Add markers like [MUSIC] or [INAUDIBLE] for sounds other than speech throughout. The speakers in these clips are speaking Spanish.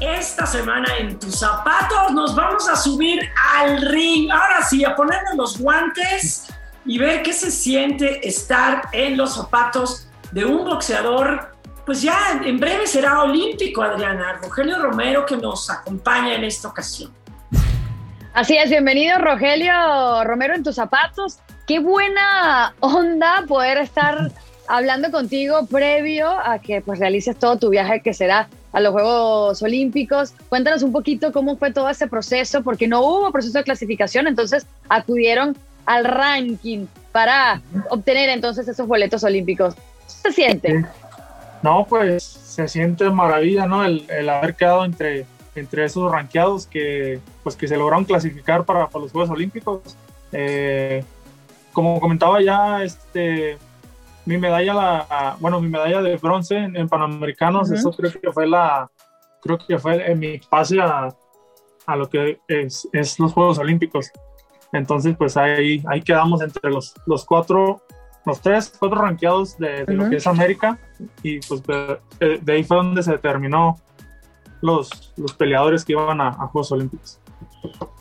Esta semana en tus zapatos nos vamos a subir al ring. Ahora sí, a ponernos los guantes y ver qué se siente estar en los zapatos de un boxeador. Pues ya en breve será olímpico, Adriana. Rogelio Romero que nos acompaña en esta ocasión. Así es, bienvenido Rogelio Romero en tus zapatos. Qué buena onda poder estar hablando contigo previo a que pues realices todo tu viaje que será a los Juegos Olímpicos. Cuéntanos un poquito cómo fue todo ese proceso, porque no hubo proceso de clasificación, entonces acudieron al ranking para obtener entonces esos boletos olímpicos. ¿Qué se siente? No, pues se siente maravilla, ¿no? El, haber quedado entre, entre esos ranqueados que, pues, que se lograron clasificar para, para los Juegos Olímpicos. Eh, como comentaba ya, este, mi medalla, la, bueno, mi medalla de bronce en, Panamericanos, eso creo que fue la, creo que fue en mi pase a, a lo que es, es, los Juegos Olímpicos. Entonces, pues ahí, ahí quedamos entre los, los cuatro, los tres, cuatro ranqueados de, lo que es América y pues de, ahí fue donde se determinó los, los peleadores que iban a, a Juegos Olímpicos.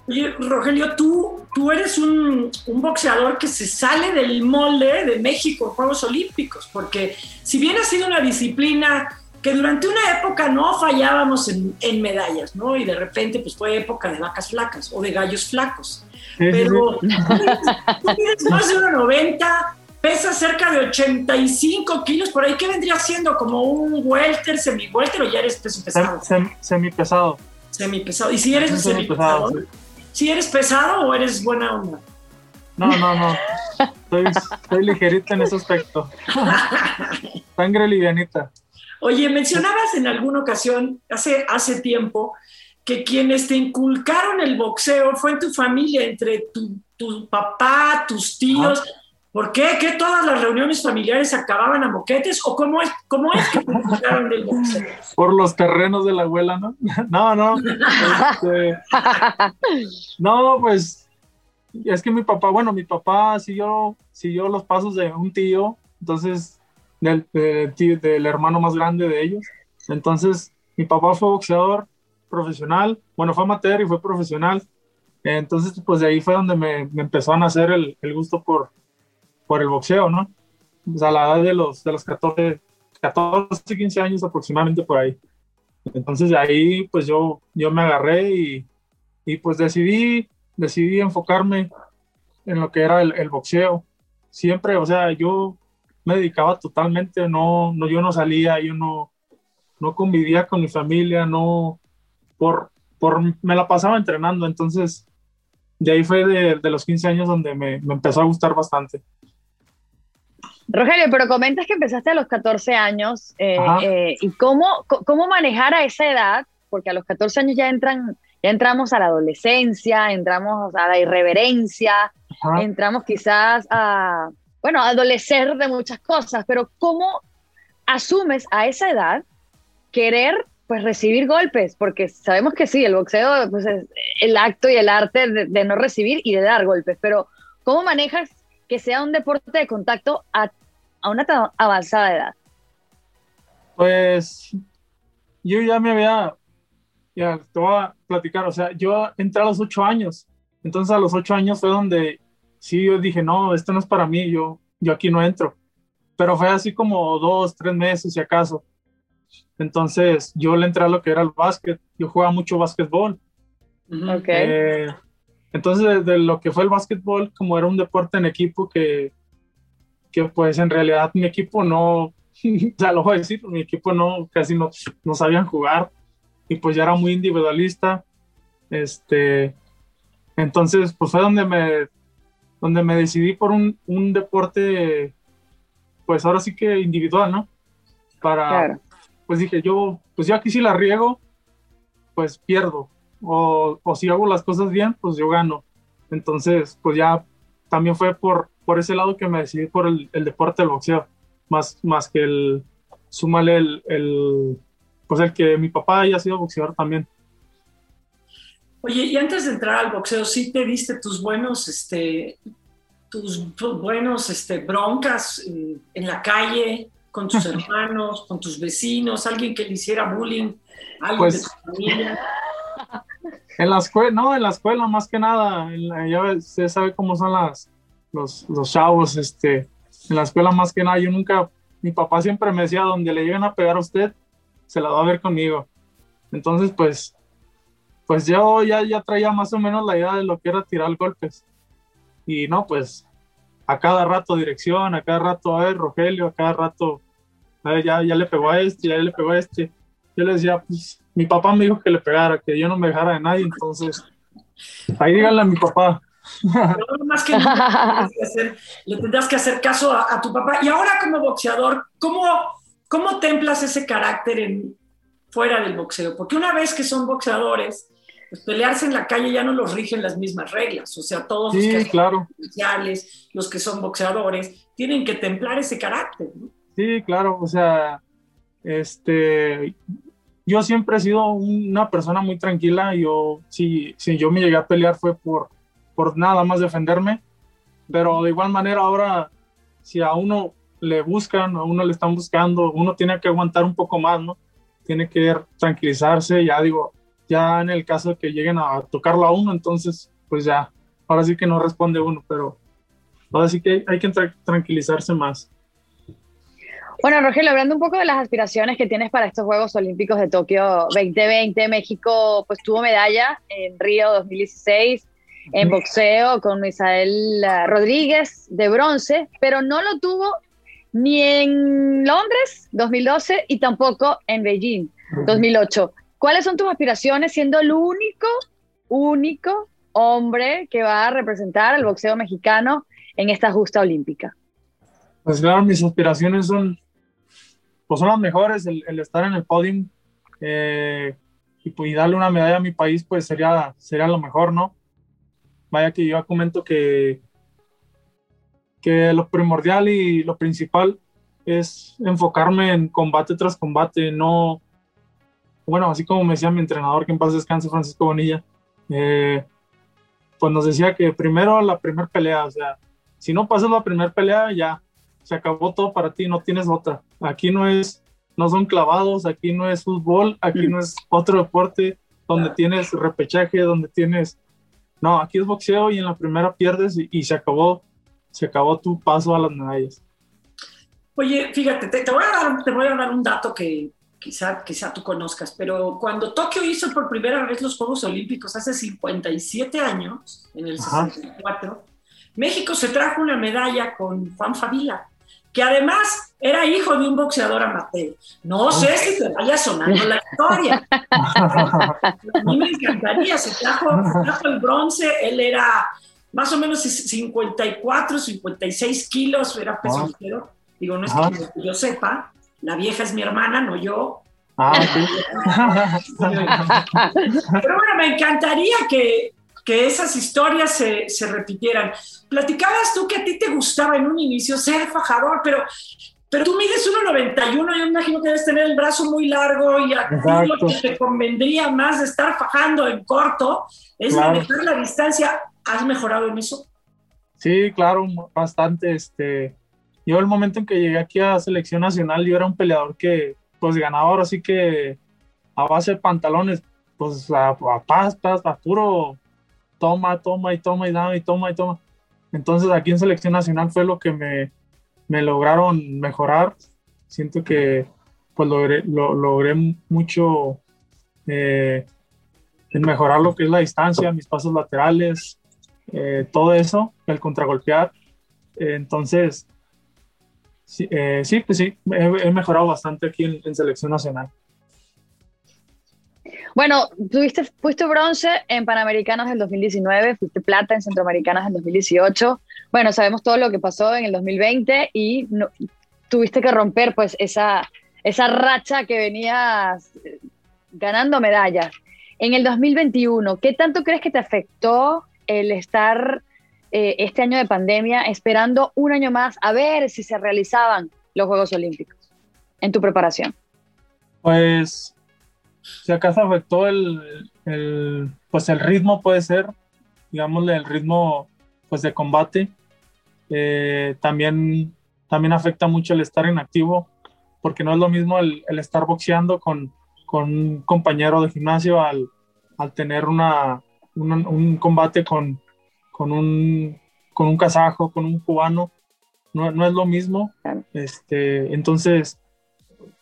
Oye, Rogelio, tú, tú eres un, un, boxeador que se sale del molde de México Juegos Olímpicos, porque si bien ha sido una disciplina que durante una época no fallábamos en, en medallas, ¿no? Y de repente pues fue época de vacas flacas o de gallos flacos. Pero tú tienes más de 1,90, pesas cerca de 85 kilos, por ahí, ¿qué vendría siendo? ¿Como un welter, semi-welter o ya eres peso pesado? semi pesado. Semi pesado. ¿Y si eres un semi pesado? ¿Si eres pesado o eres buena onda? No, no, no. Estoy, ligerita en ese aspecto. Sangre livianita. Oye, mencionabas en alguna ocasión, hace, hace tiempo, que quienes te inculcaron el boxeo fue en tu familia, entre tu, tu papá, tus tíos. ¿Por qué? ¿Que todas las reuniones familiares acababan a moquetes? ¿O cómo es, cómo es que te inculcaron el boxeo? Por los terrenos de la abuela, ¿no? [LAUGHS] No, no. Este, no, pues es que mi papá, bueno, mi papá siguió, siguió los pasos de un tío, entonces, del, del, del hermano más grande de ellos. Entonces, mi papá fue boxeador, profesional, bueno, fue amateur y fue profesional. Entonces, pues de ahí fue donde me, empezó a nacer el, el, gusto por, por el boxeo, ¿no? Pues a la edad de los, de los 14, 14, 15 años aproximadamente por ahí. Entonces de ahí, pues yo, yo me agarré y, y pues decidí, decidí enfocarme en lo que era el, el, boxeo. Siempre, o sea, yo me dedicaba totalmente, no, no, yo no salía, yo no, no convivía con mi familia, no, por, por, me la pasaba entrenando, entonces de ahí fue de, los 15 años donde me, empezó a gustar bastante. Rogelio, pero comentas que empezaste a los 14 años eh, eh, y cómo, cómo manejar a esa edad, porque a los 14 años ya entran, ya entramos a la adolescencia, entramos a la irreverencia, entramos quizás a, bueno, a adolecer de muchas cosas, pero ¿cómo asumes a esa edad querer pues recibir golpes, porque sabemos que sí, el boxeo pues, es el acto y el arte de, no recibir y de dar golpes, pero ¿cómo manejas que sea un deporte de contacto a, a una tan avanzada edad? Pues yo ya me había, ya te voy a platicar, o sea, yo entré a los ocho años, entonces a los ocho años fue donde sí yo dije, no, esto no es para mí, yo, yo aquí no entro, pero fue así como dos, tres meses si acaso entonces yo le entré a lo que era el básquet. Yo jugaba mucho básquetbol. Eh, entonces de, lo que fue el básquetbol, como era un deporte en equipo que, que pues en realidad mi equipo no, [LAUGHS] ya lo voy a decir, mi equipo no, casi no, no sabían jugar y pues ya era muy individualista. Este, entonces pues fue donde me, donde me decidí por un, un deporte, pues ahora sí que individual, ¿no? Para, pues dije, yo, pues ya aquí si la riego, pues pierdo. O, o, si hago las cosas bien, pues yo gano. Entonces, pues ya también fue por, por ese lado que me decidí por el, el deporte del boxeo, más, más que el, súmale el, el, pues el que mi papá haya sido boxeador también. Oye, y antes de entrar al boxeo, ¿sí te diste tus buenos, este, tus, buenos este, broncas en, en la calle, con tus [LAUGHS] hermanos, con tus vecinos, alguien que le hiciera bullying, alguien pues, de tu familia? En la escuela, no, en la escuela más que nada, ya usted sabe cómo son las, los, los chavos, este, en la escuela más que nada, yo nunca, mi papá siempre me decía, donde le lleguen a pegar a usted, se la va a ver conmigo. Entonces, pues, pues yo ya, ya traía más o menos la idea de lo que era tirar golpes. Y no, pues, a cada rato dirección, a cada rato, a ver, Rogelio, a cada rato, ya, ya le pegó a este, ya le pegó a este. Yo le decía, pues, mi papá me dijo que le pegara, que yo no me dejara de nadie, entonces, ahí díganle a mi papá. Pero más que le tendrás que hacer caso a, tu papá. Y ahora como boxeador, ¿cómo, cómo templas ese carácter en, fuera del boxeo? Porque una vez que son boxeadores, pues pelearse en la calle ya no los rigen las mismas reglas. O sea, todos los que claro. son los que son boxeadores, tienen que templar ese carácter. ¿no? Sí, claro, o sea, este, yo siempre he sido una persona muy tranquila. Yo, si, si yo me llegué a pelear fue por, por nada más defenderme, pero de igual manera ahora, si a uno le buscan, a uno le están buscando, uno tiene que aguantar un poco más, ¿no? Tiene que tranquilizarse, ya digo, ya en el caso de que lleguen a tocarlo a uno, entonces, pues ya, ahora sí que no responde uno, pero ahora sí que hay que tranquilizarse más. Bueno, Rogelio, hablando un poco de las aspiraciones que tienes para estos Juegos Olímpicos de Tokio 2020, México pues tuvo medalla en Río 2016 en boxeo con Misael eh, Rodríguez de bronce, pero no lo tuvo ni en Londres 2012 y tampoco en Beijing 2008. ¿Cuáles son tus aspiraciones siendo el único, único hombre que va a representar al boxeo mexicano en esta justa olímpica? Pues claro, mis aspiraciones son pues son las mejores, el, estar en el podium eh, y, darle una medalla a mi país, pues sería, sería lo mejor, ¿no? Vaya que yo comento que, que lo primordial y lo principal es enfocarme en combate tras combate, no, bueno, así como me decía mi entrenador, que en paz Francisco Bonilla, eh, pues nos decía que primero la primera pelea, o sea, si no pasas la primera pelea, ya, se acabó todo para ti, no tienes otra. Aquí no es, no son clavados, aquí no es fútbol, aquí no es otro deporte donde tienes repechaje, donde tienes, no, aquí es boxeo y en la primera pierdes y, se acabó, se acabó tu paso a las medallas. Oye, fíjate, te, voy, a dar, te voy a dar un dato que quizá, quizá tú conozcas, pero cuando Tokio hizo por primera vez los Juegos Olímpicos hace 57 años, en el 64, México se trajo una medalla con Juan Favila que además era hijo de un boxeador amateur. No sé si te vaya sonando la historia. [LAUGHS] A mí me encantaría, se trajo, el bronce, él era más o menos 54, 56 kilos, era peso ligero. Digo, no es que yo sepa, la vieja es mi hermana, no yo. Ah, [LAUGHS] Pero bueno, me encantaría que, que esas historias se, se, repitieran. Platicabas tú que a ti te gustaba en un inicio ser fajador, pero, pero tú mides 1,91, yo imagino que debes tener el brazo muy largo y a ti lo que te convendría más de estar fajando en corto es manejar la distancia. ¿Has mejorado en eso? Sí, claro, bastante. Este, yo el momento en que llegué aquí a selección nacional, yo era un peleador que, pues, ganador, así que a base de pantalones, pues, a, a paz, a puro toma, toma y toma y dame y toma y toma. Entonces aquí en selección nacional fue lo que me, me lograron mejorar. Siento que pues logré, lo, logré mucho eh, en mejorar lo que es la distancia, mis pasos laterales, eh, todo eso, el contragolpear. entonces, sí, eh, sí, pues sí, he, mejorado bastante aquí en selección nacional. Bueno, tuviste, fuiste bronce en Panamericanos del 2019, fuiste plata en Centroamericanos del 2018. Bueno, sabemos todo lo que pasó en el 2020 y tuviste que romper pues esa, esa racha que venías eh, ganando medallas. En el 2021, ¿qué tanto crees que te afectó el estar eh, este año de pandemia esperando un año más a ver si se realizaban los Juegos Olímpicos en tu preparación? Pues si acaso afectó el, pues el ritmo puede ser, digámosle el ritmo pues de combate. Eh, también, también afecta mucho el estar inactivo, porque no es lo mismo el, estar boxeando con, con, un compañero de gimnasio al, al tener una, un combate con, con, un, con un kazajo, con un cubano. No, no es lo mismo. Este, entonces,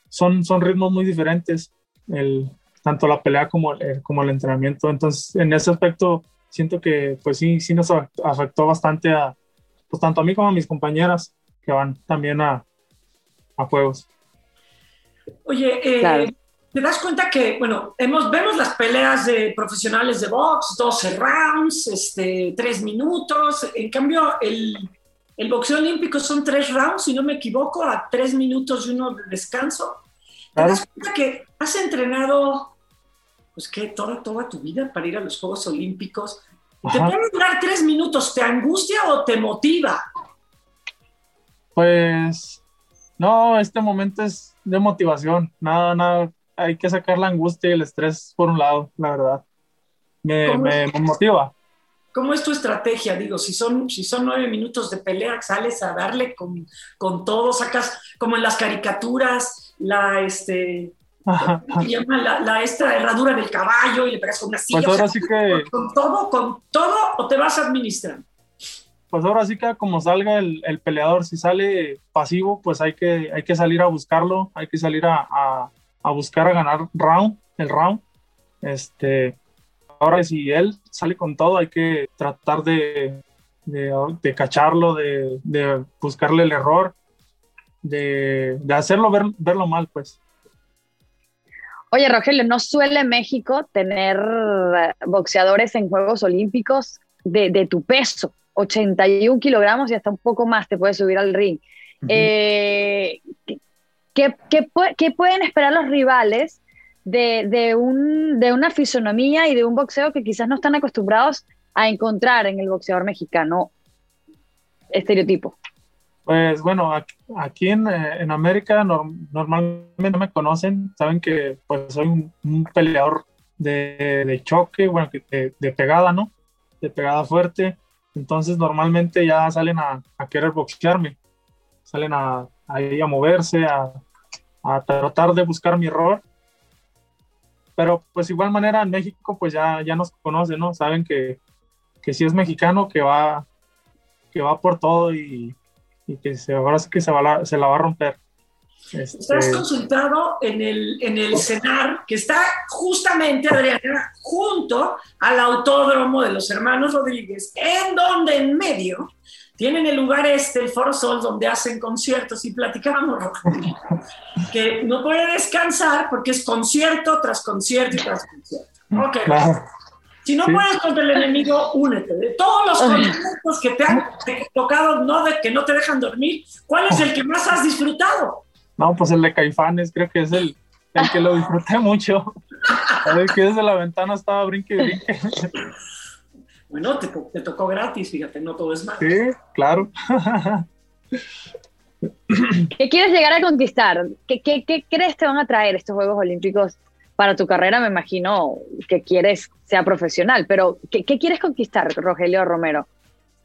son, son ritmos muy diferentes el, tanto la pelea como el, como el entrenamiento. Entonces, en ese aspecto, siento que pues sí, sí nos afectó bastante a, pues tanto a mí como a mis compañeras que van también a, a juegos. Oye, eh, te das cuenta que, bueno, hemos, vemos las peleas de profesionales de box, 12 rounds, este, 3 minutos, en cambio el, el boxeo olímpico son 3 rounds, si no me equivoco, a 3 minutos y uno de descanso. ¿Te das cuenta que has entrenado, pues que toda, toda tu vida para ir a los Juegos Olímpicos? ¿Te puede durar tres minutos? ¿Te angustia o te motiva? Pues no, este momento es de motivación. Nada, nada, hay que sacar la angustia y el estrés por un lado, la verdad. Me, me, me motiva. ¿Cómo es tu estrategia? Digo, si son, si son nueve minutos de pelea, sales a darle con, con todo, sacas como en las caricaturas, la, este, se llama la, la, esta herradura del caballo y le pegas con una silla. Pues ahora sí que... Con, todo, con todo, o te vas a administrar. Pues ahora sí que como salga el, el, peleador, si sale pasivo, pues hay que, hay que salir a buscarlo, hay que salir a, a, a buscar a ganar round, el round. Este, Ahora, si él sale con todo, hay que tratar de, de, cacharlo, de, de, buscarle el error, de, hacerlo ver, verlo mal, pues. Oye, Rogelio, ¿no suele México tener boxeadores en Juegos Olímpicos de, tu peso? 81 kilogramos y hasta un poco más te puedes subir al ring. Eh, ¿qué, qué, pueden esperar los rivales de, de, un, de una fisonomía y de un boxeo que quizás no están acostumbrados a encontrar en el boxeador mexicano estereotipo? Pues bueno, aquí, en, eh, en, América normalmente me conocen, saben que pues soy un, peleador de, de, choque, bueno, de, de, pegada, ¿no? De pegada fuerte. Entonces normalmente ya salen a, querer boxearme, salen a, a, a moverse, a, a tratar de buscar mi error pero pues igual manera en México pues ya, ya nos conocen, ¿no? Saben que, que si es mexicano, que va, que va por todo y, y que se, ahora sí que se, va se la va a romper. Este... Estás consultado en el, en el CENAR, que está justamente, Adriana, junto al autódromo de los hermanos Rodríguez, en donde en medio tienen el lugar este, el Foro Sol, donde hacen conciertos y platicamos, que no puede descansar porque es concierto tras concierto y tras concierto. Ok. Si no puedes contra el enemigo, únete. De todos los conciertos que te han tocado, no de, que no te dejan dormir, ¿cuál es el que más has disfrutado? No, pues el de Caifanes, creo que es el, el que lo disfruté mucho. A ver, que desde la ventana estaba brinque y brinque. Bueno, te, te, tocó gratis, fíjate, no todo es malo. Sí, claro. ¿Qué quieres llegar a conquistar? ¿Qué, qué, qué crees te van a traer estos Juegos Olímpicos para tu carrera? Me imagino que quieres sea profesional, pero ¿qué, qué quieres conquistar, Rogelio Romero?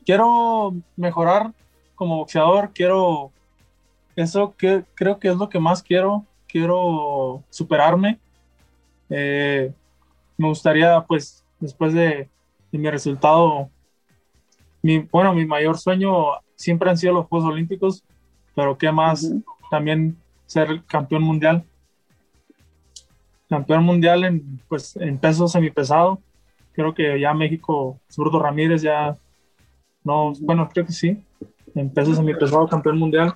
Quiero mejorar como boxeador, quiero eso que creo que es lo que más quiero, quiero superarme. Eh, me gustaría, pues, después de mi resultado, mi, bueno, mi mayor sueño siempre han sido los Juegos Olímpicos, pero qué más, también ser campeón mundial. Campeón mundial en, pues, en peso semipesado. Creo que ya México, Zurdo Ramírez ya, no, bueno, creo que sí, en peso semipesado campeón mundial.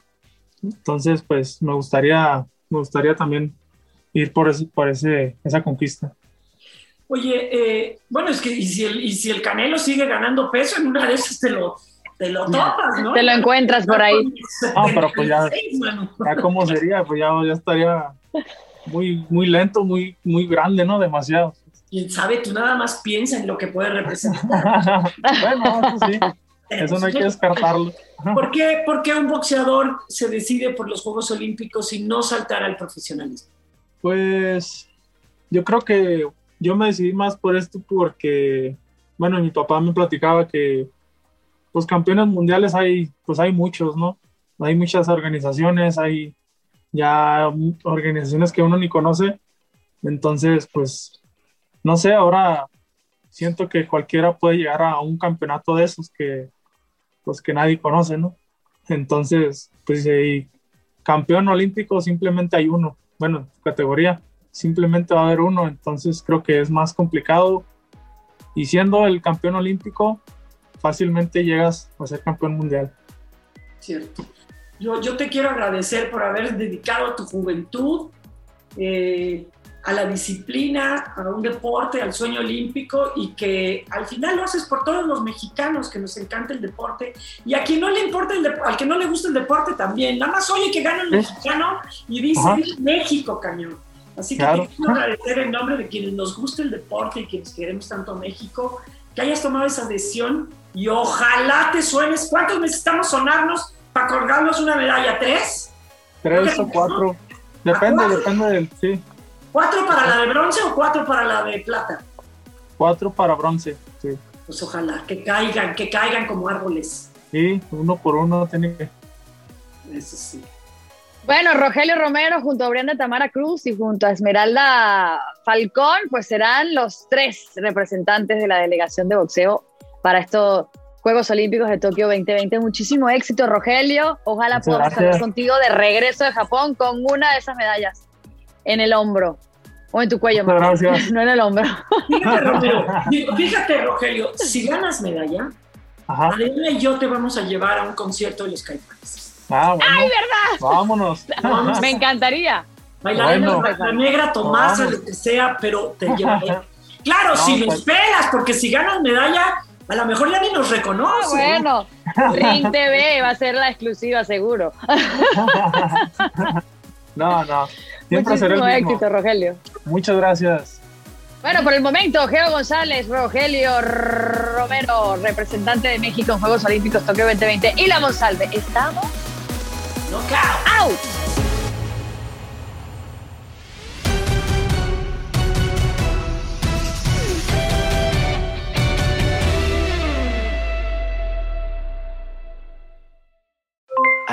Entonces, pues me gustaría, me gustaría también ir por, ese, por ese, esa conquista. Oye, eh, bueno, es que y si, el, y si el Canelo sigue ganando peso, en una de esas te lo, te lo topas, ¿no? Te lo encuentras por ahí. Ah, pero pues ya, [LAUGHS] ya cómo sería, pues ya, ya estaría [LAUGHS] muy, muy lento, muy, muy grande, ¿no? Demasiado. Quién sabe, tú nada más piensa en lo que puede representar. [LAUGHS] bueno, eso sí. Eso no hay que descartarlo. ¿Por qué, ¿Por qué un boxeador se decide por los Juegos Olímpicos y no saltar al profesionalismo? Pues yo creo que yo me decidí más por esto porque, bueno, mi papá me platicaba que los campeones mundiales hay, pues hay muchos, ¿no? Hay muchas organizaciones, hay ya organizaciones que uno ni conoce. Entonces, pues, no sé, ahora siento que cualquiera puede llegar a un campeonato de esos que, pues, que nadie conoce, ¿no? Entonces, pues, si campeón olímpico simplemente hay uno, bueno, categoría, simplemente va a haber uno, entonces creo que es más complicado. Y siendo el campeón olímpico, fácilmente llegas a ser campeón mundial. Cierto. Yo, yo te quiero agradecer por haber dedicado tu juventud eh, a la disciplina, a un deporte, al sueño olímpico y que al final lo haces por todos los mexicanos que nos encanta el deporte y a quien no le importa el al que no le gusta el deporte también. Nada más oye que gana el mexicano y dice México, cañón. Así que quiero agradecer en nombre de quienes nos gusta el deporte y quienes queremos tanto México, que hayas tomado esa decisión y ojalá te suenes. ¿Cuántos necesitamos sonarnos para colgarnos una medalla? ¿Tres? Tres o cuatro. Depende, depende del, sí. ¿Cuatro para la de bronce o cuatro para la de plata? Cuatro para bronce, sí. Pues ojalá, que caigan, que caigan como árboles. Sí, uno por uno tiene que. Eso sí. Bueno, Rogelio Romero junto a Brianda Tamara Cruz y junto a Esmeralda Falcón, pues serán los tres representantes de la delegación de boxeo para estos Juegos Olímpicos de Tokio 2020. Muchísimo éxito, Rogelio. Ojalá podamos estar contigo de regreso de Japón con una de esas medallas en el hombro o en tu cuello, gracias. [LAUGHS] no en el hombro. Fíjate, [LAUGHS] Rogelio, si ganas medalla, Adela y yo te vamos a llevar a un concierto de los Caifanes. Ah, ¡Ay, verdad! Vámonos. Me encantaría. Bailaremos la negra, Tomasa, lo que sea, pero te llevaré. Claro, si nos pues. pelas, porque si ganas medalla, a lo mejor ya ni nos reconoce. bueno, Ring TV va a ser la exclusiva, seguro. [LAUGHS] no, no. Siempre será el mismo. éxito, Rogelio. Muchas gracias. Bueno, por el momento, Geo González, Rogelio Romero, representante de México en Juegos Olímpicos Tokio 2020 y la Monsalve. ¿Estamos? ¡Out!